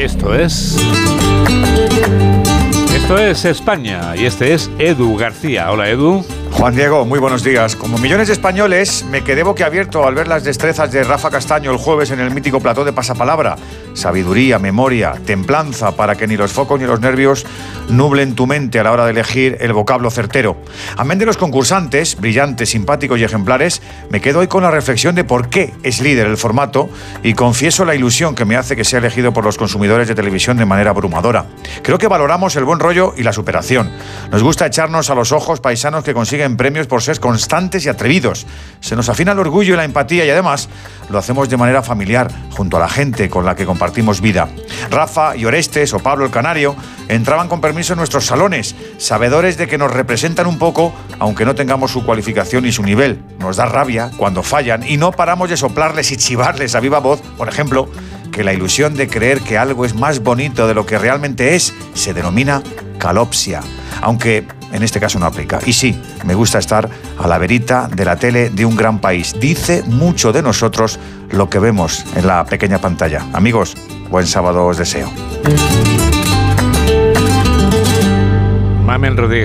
Esto es. Esto es España y este es Edu García. Hola Edu. Juan Diego, muy buenos días. Como millones de españoles, me quedé boquiabierto al ver las destrezas de Rafa Castaño el jueves en el mítico plató de Pasapalabra. Sabiduría, memoria, templanza para que ni los focos ni los nervios nublen tu mente a la hora de elegir el vocablo certero. Amén de los concursantes, brillantes, simpáticos y ejemplares, me quedo hoy con la reflexión de por qué es líder el formato y confieso la ilusión que me hace que sea elegido por los consumidores de televisión de manera abrumadora. Creo que valoramos el buen rollo y la superación. Nos gusta echarnos a los ojos paisanos que consiguen premios por ser constantes y atrevidos. Se nos afina el orgullo y la empatía y además lo hacemos de manera familiar, junto a la gente con la que compartimos vida. Rafa y Orestes o Pablo el Canario entraban con permiso en nuestros salones, sabedores de que nos representan un poco, aunque no tengamos su cualificación y su nivel. Nos da rabia cuando fallan y no paramos de soplarles y chivarles a viva voz, por ejemplo, que la ilusión de creer que algo es más bonito de lo que realmente es se denomina calopsia, aunque en este caso no aplica. Y sí, me gusta estar a la verita de la tele de un gran país. Dice mucho de nosotros lo que vemos en la pequeña pantalla. Amigos, buen sábado os deseo. Mamen Rodríguez